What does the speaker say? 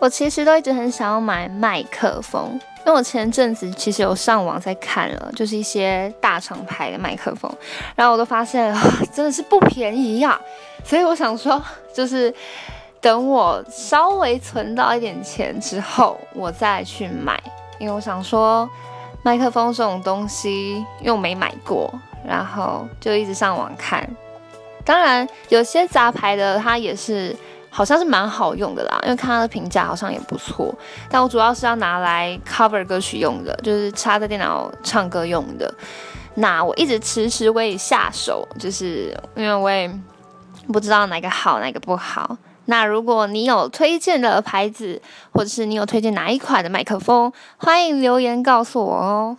我其实都一直很想要买麦克风，因为我前阵子其实有上网在看了，就是一些大厂牌的麦克风，然后我都发现 真的是不便宜呀，所以我想说，就是等我稍微存到一点钱之后，我再去买，因为我想说麦克风这种东西又没买过，然后就一直上网看，当然有些杂牌的它也是。好像是蛮好用的啦，因为看它的评价好像也不错。但我主要是要拿来 cover 歌曲用的，就是插在电脑唱歌用的。那我一直迟迟未下手，就是因为我也不知道哪个好，哪个不好。那如果你有推荐的牌子，或者是你有推荐哪一款的麦克风，欢迎留言告诉我哦。